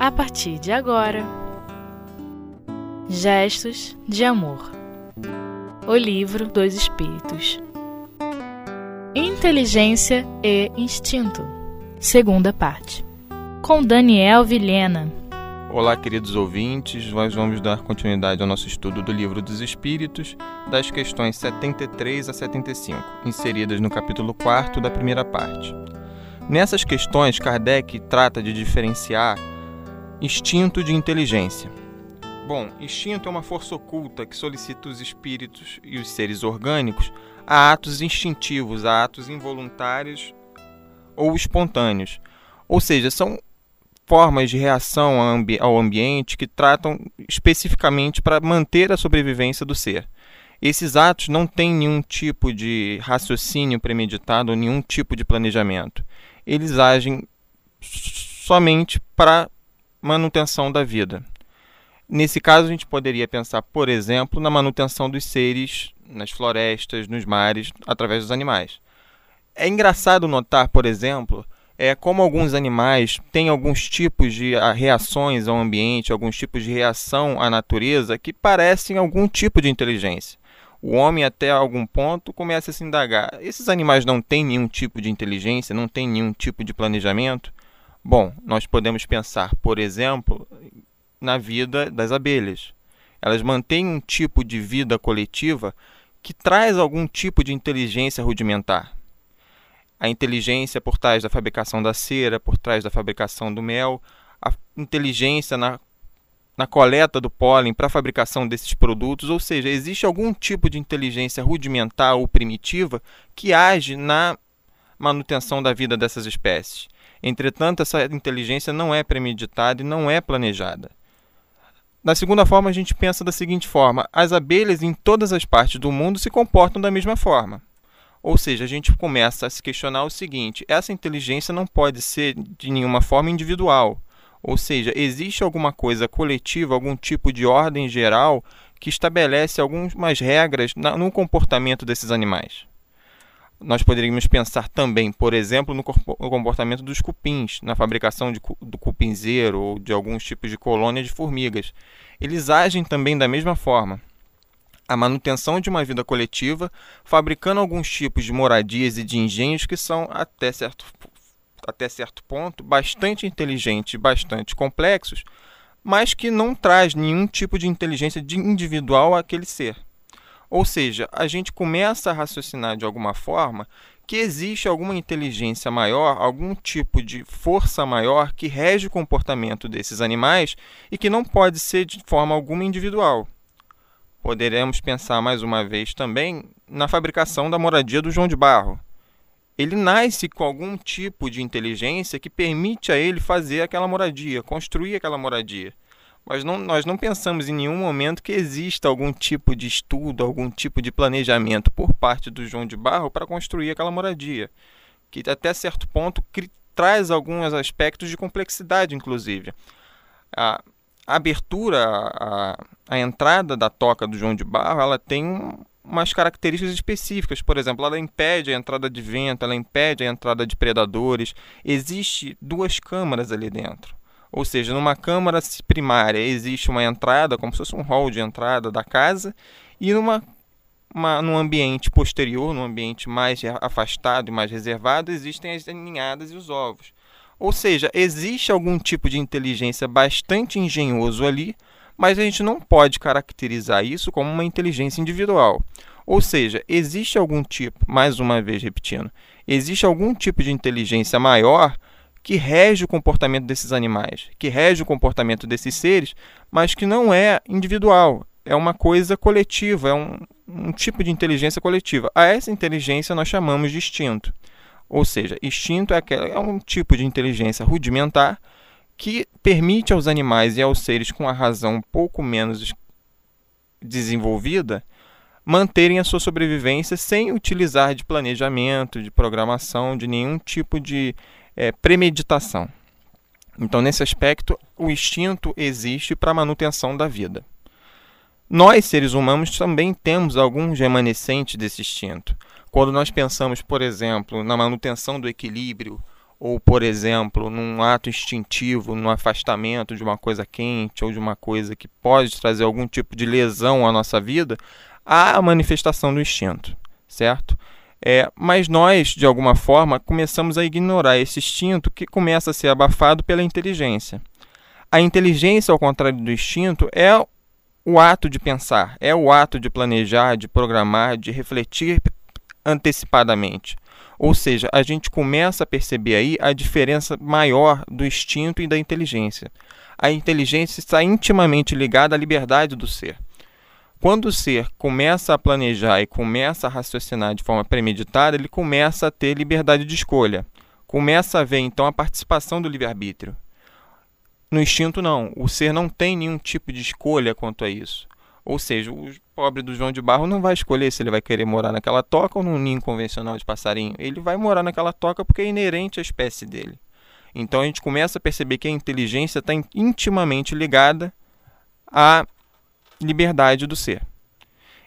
a partir de agora. Gestos de Amor O Livro dos Espíritos Inteligência e Instinto Segunda parte Com Daniel Vilhena Olá, queridos ouvintes. Nós vamos dar continuidade ao nosso estudo do Livro dos Espíritos, das questões 73 a 75, inseridas no capítulo 4 da primeira parte. Nessas questões, Kardec trata de diferenciar instinto de inteligência. Bom, instinto é uma força oculta que solicita os espíritos e os seres orgânicos a atos instintivos, a atos involuntários ou espontâneos. Ou seja, são formas de reação ao ambiente que tratam especificamente para manter a sobrevivência do ser. Esses atos não têm nenhum tipo de raciocínio premeditado nenhum tipo de planejamento eles agem somente para manutenção da vida. Nesse caso, a gente poderia pensar, por exemplo, na manutenção dos seres nas florestas, nos mares, através dos animais. É engraçado notar, por exemplo, é como alguns animais têm alguns tipos de ah, reações ao ambiente, alguns tipos de reação à natureza que parecem algum tipo de inteligência o homem até algum ponto começa a se indagar: esses animais não têm nenhum tipo de inteligência, não têm nenhum tipo de planejamento? Bom, nós podemos pensar, por exemplo, na vida das abelhas. Elas mantêm um tipo de vida coletiva que traz algum tipo de inteligência rudimentar. A inteligência por trás da fabricação da cera, por trás da fabricação do mel, a inteligência na na coleta do pólen para a fabricação desses produtos, ou seja, existe algum tipo de inteligência rudimentar ou primitiva que age na manutenção da vida dessas espécies. Entretanto, essa inteligência não é premeditada e não é planejada. Da segunda forma, a gente pensa da seguinte forma: as abelhas em todas as partes do mundo se comportam da mesma forma. Ou seja, a gente começa a se questionar o seguinte: essa inteligência não pode ser de nenhuma forma individual. Ou seja, existe alguma coisa coletiva, algum tipo de ordem geral que estabelece algumas regras no comportamento desses animais. Nós poderíamos pensar também, por exemplo, no comportamento dos cupins, na fabricação de, do cupinzeiro ou de alguns tipos de colônia de formigas. Eles agem também da mesma forma. A manutenção de uma vida coletiva, fabricando alguns tipos de moradias e de engenhos que são, até certo até certo ponto, bastante inteligentes e bastante complexos, mas que não traz nenhum tipo de inteligência individual àquele ser. Ou seja, a gente começa a raciocinar de alguma forma que existe alguma inteligência maior, algum tipo de força maior que rege o comportamento desses animais e que não pode ser de forma alguma individual. Poderemos pensar mais uma vez também na fabricação da moradia do João de Barro ele nasce com algum tipo de inteligência que permite a ele fazer aquela moradia, construir aquela moradia. Mas não, nós não pensamos em nenhum momento que exista algum tipo de estudo, algum tipo de planejamento por parte do João de Barro para construir aquela moradia, que até certo ponto traz alguns aspectos de complexidade, inclusive. A, abertura, a, a entrada da toca do João de Barro, ela tem um, umas características específicas. Por exemplo, ela impede a entrada de vento, ela impede a entrada de predadores. Existe duas câmaras ali dentro. Ou seja, numa câmara primária existe uma entrada, como se fosse um hall de entrada da casa, e numa uma, num ambiente posterior, num ambiente mais afastado e mais reservado, existem as ninhadas e os ovos. Ou seja, existe algum tipo de inteligência bastante engenhoso ali, mas a gente não pode caracterizar isso como uma inteligência individual. Ou seja, existe algum tipo, mais uma vez repetindo, existe algum tipo de inteligência maior que rege o comportamento desses animais, que rege o comportamento desses seres, mas que não é individual, é uma coisa coletiva, é um, um tipo de inteligência coletiva. A essa inteligência nós chamamos de instinto. Ou seja, instinto é, aquela, é um tipo de inteligência rudimentar que permite aos animais e aos seres com a razão um pouco menos desenvolvida manterem a sua sobrevivência sem utilizar de planejamento, de programação, de nenhum tipo de é, premeditação. Então, nesse aspecto, o instinto existe para a manutenção da vida. Nós, seres humanos, também temos alguns remanescentes desse instinto. Quando nós pensamos, por exemplo, na manutenção do equilíbrio ou, por exemplo, num ato instintivo, num afastamento de uma coisa quente ou de uma coisa que pode trazer algum tipo de lesão à nossa vida, há a manifestação do instinto, certo? É, mas nós, de alguma forma, começamos a ignorar esse instinto que começa a ser abafado pela inteligência. A inteligência, ao contrário do instinto, é o ato de pensar, é o ato de planejar, de programar, de refletir antecipadamente. Ou seja, a gente começa a perceber aí a diferença maior do instinto e da inteligência. A inteligência está intimamente ligada à liberdade do ser. Quando o ser começa a planejar e começa a raciocinar de forma premeditada, ele começa a ter liberdade de escolha. Começa a ver então a participação do livre-arbítrio. No instinto, não. O ser não tem nenhum tipo de escolha quanto a isso. Ou seja, o pobre do João de Barro não vai escolher se ele vai querer morar naquela toca ou num ninho convencional de passarinho. Ele vai morar naquela toca porque é inerente à espécie dele. Então a gente começa a perceber que a inteligência está intimamente ligada à liberdade do ser.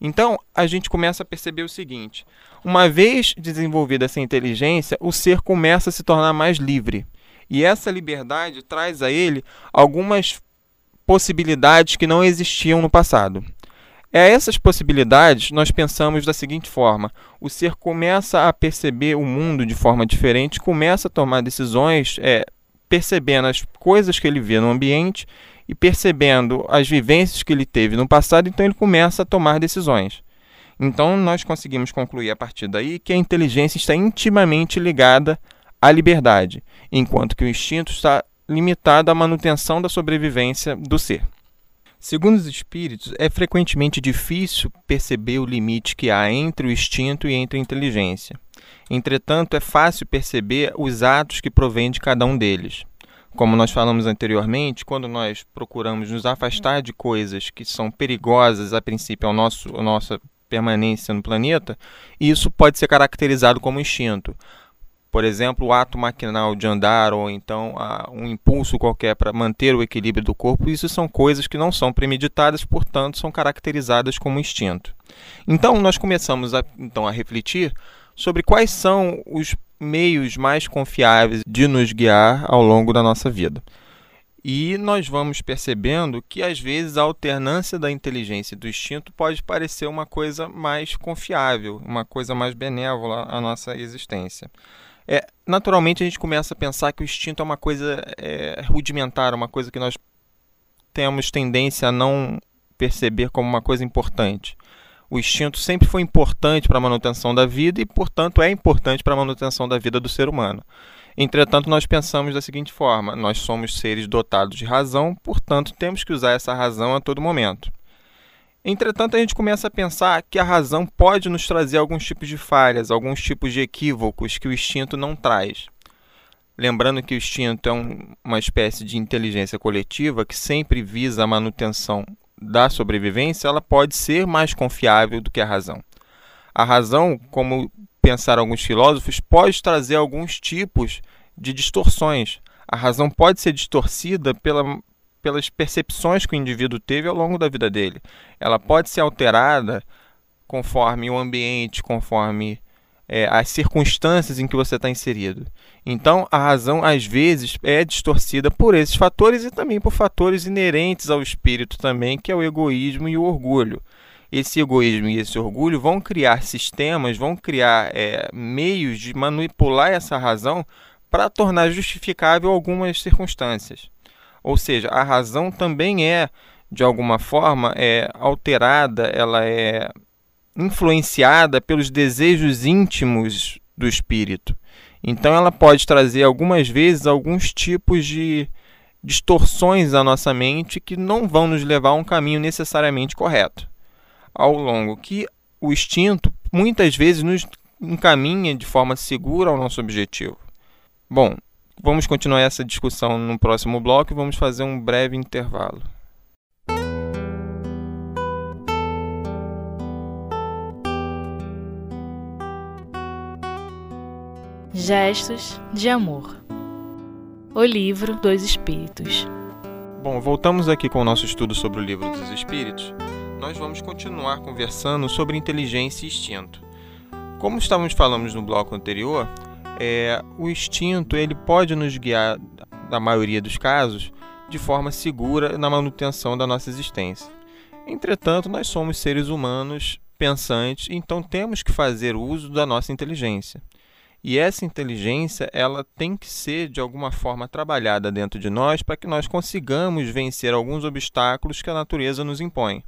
Então a gente começa a perceber o seguinte: uma vez desenvolvida essa inteligência, o ser começa a se tornar mais livre. E essa liberdade traz a ele algumas possibilidades que não existiam no passado. É essas possibilidades nós pensamos da seguinte forma: o ser começa a perceber o mundo de forma diferente, começa a tomar decisões, é, percebendo as coisas que ele vê no ambiente e percebendo as vivências que ele teve no passado, então ele começa a tomar decisões. Então nós conseguimos concluir a partir daí que a inteligência está intimamente ligada à liberdade, enquanto que o instinto está limitado à manutenção da sobrevivência do ser. Segundo os espíritos, é frequentemente difícil perceber o limite que há entre o instinto e entre a inteligência. Entretanto, é fácil perceber os atos que provêm de cada um deles. Como nós falamos anteriormente, quando nós procuramos nos afastar de coisas que são perigosas a princípio ao nosso, nossa permanência no planeta, isso pode ser caracterizado como instinto. Por exemplo, o ato maquinal de andar ou então um impulso qualquer para manter o equilíbrio do corpo, isso são coisas que não são premeditadas, portanto, são caracterizadas como instinto. Então, nós começamos a, então, a refletir sobre quais são os meios mais confiáveis de nos guiar ao longo da nossa vida. E nós vamos percebendo que às vezes a alternância da inteligência e do instinto pode parecer uma coisa mais confiável, uma coisa mais benévola à nossa existência. É, naturalmente a gente começa a pensar que o instinto é uma coisa é, rudimentar, uma coisa que nós temos tendência a não perceber como uma coisa importante. O instinto sempre foi importante para a manutenção da vida e, portanto, é importante para a manutenção da vida do ser humano. Entretanto, nós pensamos da seguinte forma: nós somos seres dotados de razão, portanto, temos que usar essa razão a todo momento. Entretanto, a gente começa a pensar que a razão pode nos trazer alguns tipos de falhas, alguns tipos de equívocos que o instinto não traz. Lembrando que o instinto é um, uma espécie de inteligência coletiva que sempre visa a manutenção da sobrevivência, ela pode ser mais confiável do que a razão. A razão, como pensaram alguns filósofos, pode trazer alguns tipos de distorções. A razão pode ser distorcida pela pelas percepções que o indivíduo teve ao longo da vida dele. Ela pode ser alterada conforme o ambiente, conforme é, as circunstâncias em que você está inserido. Então, a razão às vezes é distorcida por esses fatores e também por fatores inerentes ao espírito também, que é o egoísmo e o orgulho. Esse egoísmo e esse orgulho vão criar sistemas, vão criar é, meios de manipular essa razão para tornar justificável algumas circunstâncias. Ou seja, a razão também é, de alguma forma, é alterada, ela é influenciada pelos desejos íntimos do espírito. Então ela pode trazer algumas vezes alguns tipos de distorções à nossa mente que não vão nos levar a um caminho necessariamente correto. Ao longo que o instinto muitas vezes nos encaminha de forma segura ao nosso objetivo. Bom, Vamos continuar essa discussão no próximo bloco e vamos fazer um breve intervalo. Gestos de Amor O Livro dos Espíritos Bom, voltamos aqui com o nosso estudo sobre o Livro dos Espíritos. Nós vamos continuar conversando sobre inteligência e instinto. Como estávamos falando no bloco anterior, é, o instinto ele pode nos guiar, na maioria dos casos, de forma segura na manutenção da nossa existência. Entretanto, nós somos seres humanos pensantes, então temos que fazer uso da nossa inteligência. E essa inteligência, ela tem que ser de alguma forma trabalhada dentro de nós para que nós consigamos vencer alguns obstáculos que a natureza nos impõe.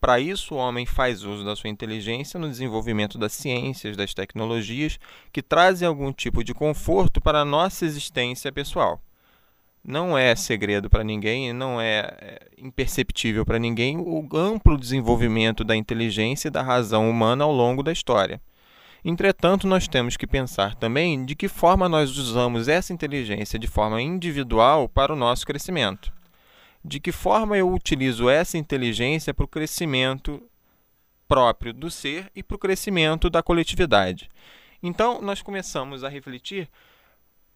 Para isso, o homem faz uso da sua inteligência no desenvolvimento das ciências, das tecnologias, que trazem algum tipo de conforto para a nossa existência pessoal. Não é segredo para ninguém, não é, é imperceptível para ninguém o amplo desenvolvimento da inteligência e da razão humana ao longo da história. Entretanto, nós temos que pensar também de que forma nós usamos essa inteligência de forma individual para o nosso crescimento de que forma eu utilizo essa inteligência para o crescimento próprio do ser e para o crescimento da coletividade. Então, nós começamos a refletir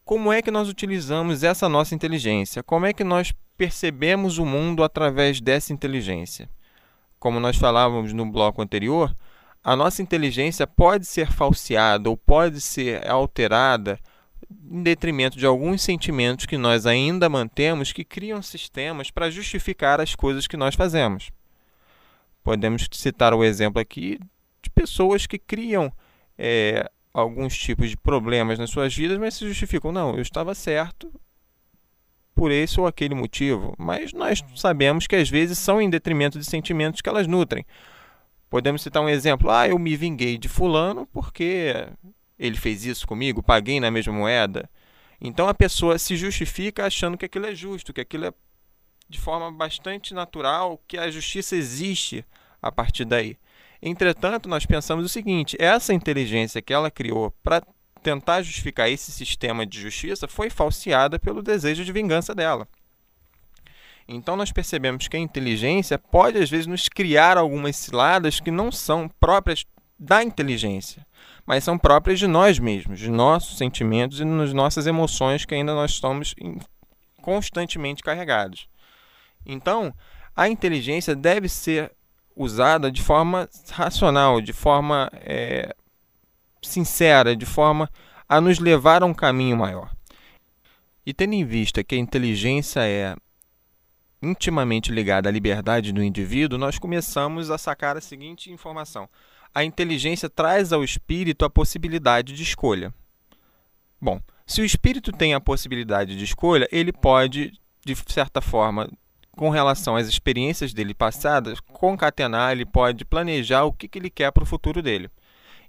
como é que nós utilizamos essa nossa inteligência, como é que nós percebemos o mundo através dessa inteligência. Como nós falávamos no bloco anterior, a nossa inteligência pode ser falseada ou pode ser alterada em detrimento de alguns sentimentos que nós ainda mantemos que criam sistemas para justificar as coisas que nós fazemos. Podemos citar o exemplo aqui de pessoas que criam é, alguns tipos de problemas nas suas vidas, mas se justificam, não, eu estava certo por esse ou aquele motivo, mas nós sabemos que às vezes são em detrimento de sentimentos que elas nutrem. Podemos citar um exemplo, ah, eu me vinguei de fulano porque ele fez isso comigo, paguei na mesma moeda. Então a pessoa se justifica achando que aquilo é justo, que aquilo é de forma bastante natural, que a justiça existe a partir daí. Entretanto, nós pensamos o seguinte: essa inteligência que ela criou para tentar justificar esse sistema de justiça foi falseada pelo desejo de vingança dela. Então nós percebemos que a inteligência pode às vezes nos criar algumas ciladas que não são próprias da inteligência mas são próprias de nós mesmos, de nossos sentimentos e das nossas emoções que ainda nós estamos constantemente carregados. Então, a inteligência deve ser usada de forma racional, de forma é, sincera, de forma a nos levar a um caminho maior. E tendo em vista que a inteligência é intimamente ligada à liberdade do indivíduo, nós começamos a sacar a seguinte informação: a inteligência traz ao espírito a possibilidade de escolha. Bom, se o espírito tem a possibilidade de escolha, ele pode, de certa forma, com relação às experiências dele passadas, concatenar, ele pode planejar o que, que ele quer para o futuro dele.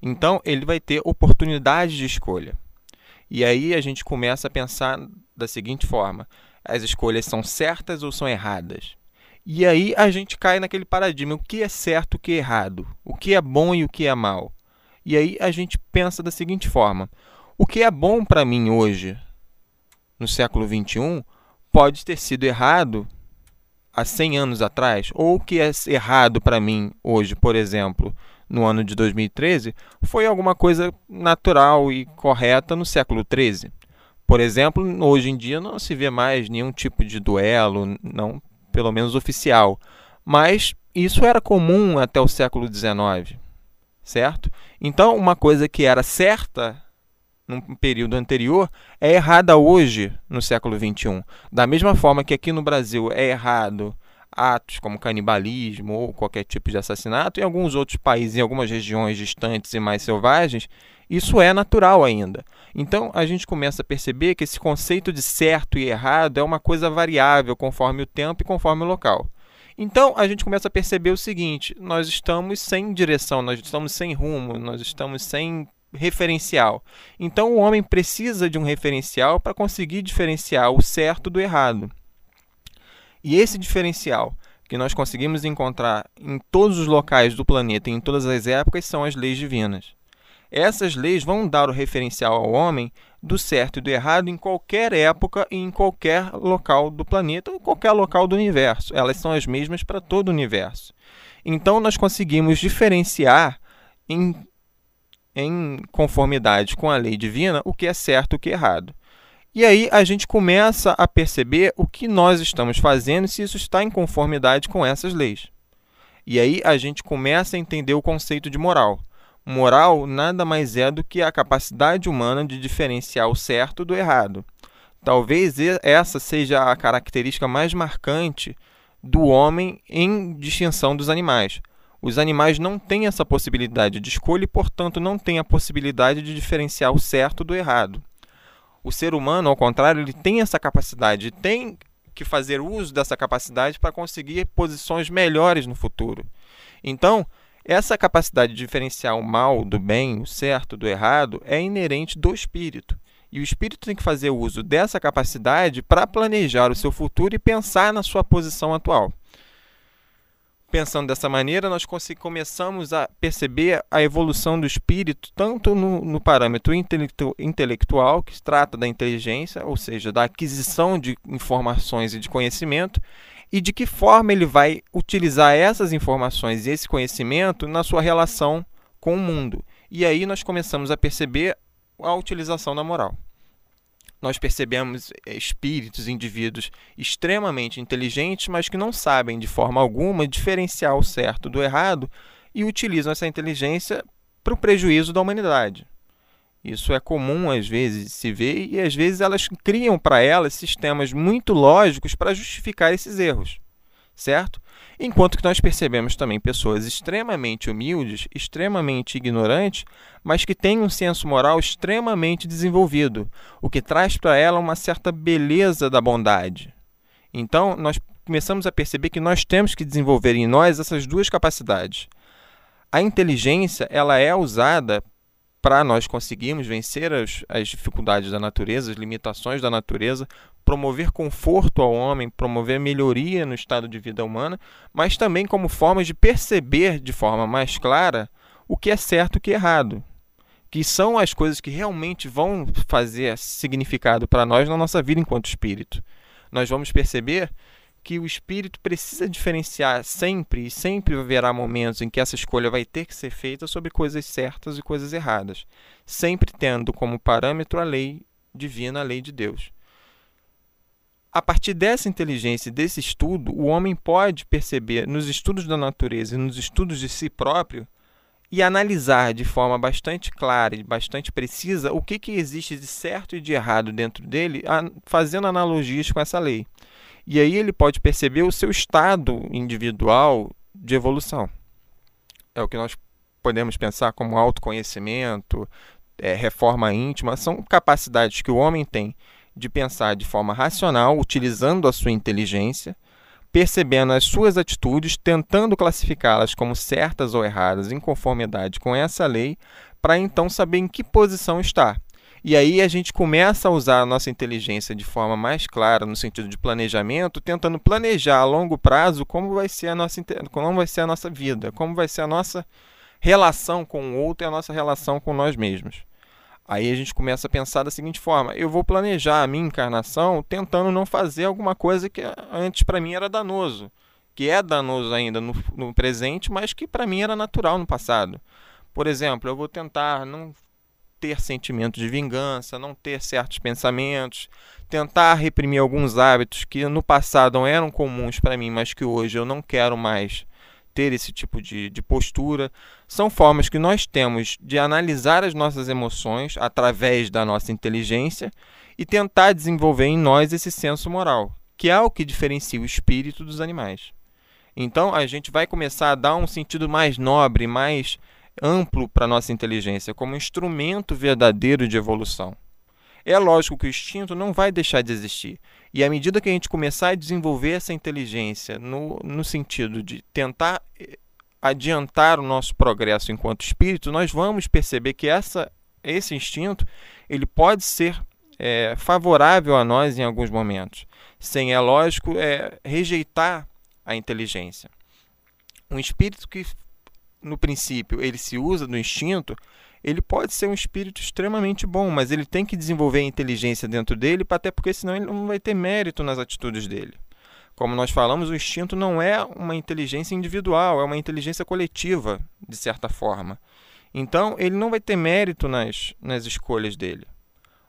Então, ele vai ter oportunidade de escolha. E aí a gente começa a pensar da seguinte forma: as escolhas são certas ou são erradas? E aí a gente cai naquele paradigma: o que é certo, o que é errado, o que é bom e o que é mal. E aí a gente pensa da seguinte forma: o que é bom para mim hoje, no século XXI, pode ter sido errado há 100 anos atrás, ou o que é errado para mim hoje, por exemplo, no ano de 2013, foi alguma coisa natural e correta no século XIII. Por exemplo, hoje em dia não se vê mais nenhum tipo de duelo, não pelo menos oficial. Mas isso era comum até o século XIX, certo? Então, uma coisa que era certa num período anterior é errada hoje, no século XXI. Da mesma forma que aqui no Brasil é errado atos como canibalismo ou qualquer tipo de assassinato, em alguns outros países, em algumas regiões distantes e mais selvagens, isso é natural ainda. Então a gente começa a perceber que esse conceito de certo e errado é uma coisa variável conforme o tempo e conforme o local. Então a gente começa a perceber o seguinte: nós estamos sem direção, nós estamos sem rumo, nós estamos sem referencial. Então o homem precisa de um referencial para conseguir diferenciar o certo do errado. E esse diferencial que nós conseguimos encontrar em todos os locais do planeta e em todas as épocas são as leis divinas. Essas leis vão dar o referencial ao homem do certo e do errado em qualquer época e em qualquer local do planeta ou qualquer local do universo. Elas são as mesmas para todo o universo. Então, nós conseguimos diferenciar em, em conformidade com a lei divina o que é certo e o que é errado. E aí a gente começa a perceber o que nós estamos fazendo se isso está em conformidade com essas leis. E aí a gente começa a entender o conceito de moral. Moral nada mais é do que a capacidade humana de diferenciar o certo do errado. Talvez essa seja a característica mais marcante do homem em distinção dos animais. Os animais não têm essa possibilidade de escolha e, portanto, não têm a possibilidade de diferenciar o certo do errado. O ser humano, ao contrário, ele tem essa capacidade, tem que fazer uso dessa capacidade para conseguir posições melhores no futuro. Então, essa capacidade de diferenciar o mal do bem, o certo do errado, é inerente do espírito. E o espírito tem que fazer uso dessa capacidade para planejar o seu futuro e pensar na sua posição atual. Pensando dessa maneira, nós começamos a perceber a evolução do espírito tanto no, no parâmetro intelectu intelectual, que trata da inteligência, ou seja, da aquisição de informações e de conhecimento, e de que forma ele vai utilizar essas informações e esse conhecimento na sua relação com o mundo. E aí nós começamos a perceber a utilização da moral. Nós percebemos eh, espíritos, indivíduos extremamente inteligentes, mas que não sabem de forma alguma diferenciar o certo do errado e utilizam essa inteligência para o prejuízo da humanidade. Isso é comum às vezes se ver e às vezes elas criam para elas sistemas muito lógicos para justificar esses erros, certo? Enquanto que nós percebemos também pessoas extremamente humildes, extremamente ignorantes, mas que têm um senso moral extremamente desenvolvido, o que traz para ela uma certa beleza da bondade. Então, nós começamos a perceber que nós temos que desenvolver em nós essas duas capacidades. A inteligência, ela é usada para nós conseguirmos vencer as, as dificuldades da natureza, as limitações da natureza, promover conforto ao homem, promover melhoria no estado de vida humana, mas também como formas de perceber de forma mais clara o que é certo e o que é errado, que são as coisas que realmente vão fazer significado para nós na nossa vida enquanto espírito. Nós vamos perceber que o espírito precisa diferenciar sempre e sempre haverá momentos em que essa escolha vai ter que ser feita sobre coisas certas e coisas erradas, sempre tendo como parâmetro a lei divina, a lei de Deus. A partir dessa inteligência e desse estudo, o homem pode perceber nos estudos da natureza e nos estudos de si próprio e analisar de forma bastante clara e bastante precisa o que, que existe de certo e de errado dentro dele, fazendo analogias com essa lei. E aí ele pode perceber o seu estado individual de evolução. É o que nós podemos pensar como autoconhecimento, é, reforma íntima, são capacidades que o homem tem de pensar de forma racional, utilizando a sua inteligência, percebendo as suas atitudes, tentando classificá-las como certas ou erradas em conformidade com essa lei, para então saber em que posição está e aí a gente começa a usar a nossa inteligência de forma mais clara, no sentido de planejamento, tentando planejar a longo prazo como vai ser a nossa, como vai ser a nossa vida, como vai ser a nossa relação com o outro e a nossa relação com nós mesmos. Aí a gente começa a pensar da seguinte forma: eu vou planejar a minha encarnação tentando não fazer alguma coisa que antes para mim era danoso, que é danoso ainda no, no presente, mas que para mim era natural no passado. Por exemplo, eu vou tentar não ter sentimento de vingança, não ter certos pensamentos, tentar reprimir alguns hábitos que no passado não eram comuns para mim, mas que hoje eu não quero mais ter esse tipo de, de postura. São formas que nós temos de analisar as nossas emoções através da nossa inteligência e tentar desenvolver em nós esse senso moral, que é o que diferencia o espírito dos animais. Então a gente vai começar a dar um sentido mais nobre, mais amplo para a nossa inteligência, como instrumento verdadeiro de evolução. É lógico que o instinto não vai deixar de existir. E à medida que a gente começar a desenvolver essa inteligência no, no sentido de tentar eh, adiantar o nosso progresso enquanto espírito, nós vamos perceber que essa, esse instinto ele pode ser é, favorável a nós em alguns momentos, sem, é lógico, é, rejeitar a inteligência. Um espírito que no princípio ele se usa do instinto, ele pode ser um espírito extremamente bom, mas ele tem que desenvolver a inteligência dentro dele, até porque senão ele não vai ter mérito nas atitudes dele. Como nós falamos, o instinto não é uma inteligência individual, é uma inteligência coletiva, de certa forma. Então, ele não vai ter mérito nas, nas escolhas dele.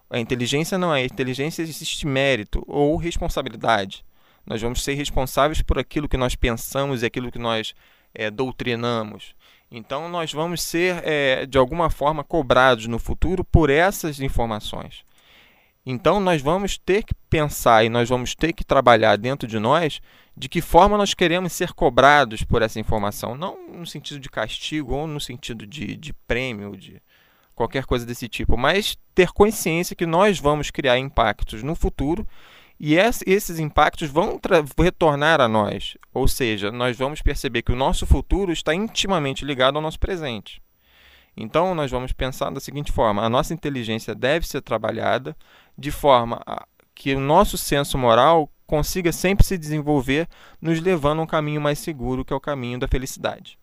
A inteligência não é. A inteligência existe mérito ou responsabilidade. Nós vamos ser responsáveis por aquilo que nós pensamos e aquilo que nós é, doutrinamos. Então, nós vamos ser, é, de alguma forma, cobrados no futuro por essas informações. Então, nós vamos ter que pensar e nós vamos ter que trabalhar dentro de nós de que forma nós queremos ser cobrados por essa informação. Não no sentido de castigo ou no sentido de, de prêmio, de qualquer coisa desse tipo, mas ter consciência que nós vamos criar impactos no futuro e esses impactos vão retornar a nós. Ou seja, nós vamos perceber que o nosso futuro está intimamente ligado ao nosso presente. Então, nós vamos pensar da seguinte forma: a nossa inteligência deve ser trabalhada de forma que o nosso senso moral consiga sempre se desenvolver, nos levando a um caminho mais seguro, que é o caminho da felicidade.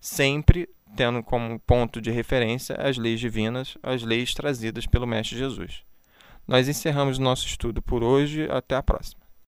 Sempre tendo como ponto de referência as leis divinas, as leis trazidas pelo Mestre Jesus. Nós encerramos nosso estudo por hoje. Até a próxima.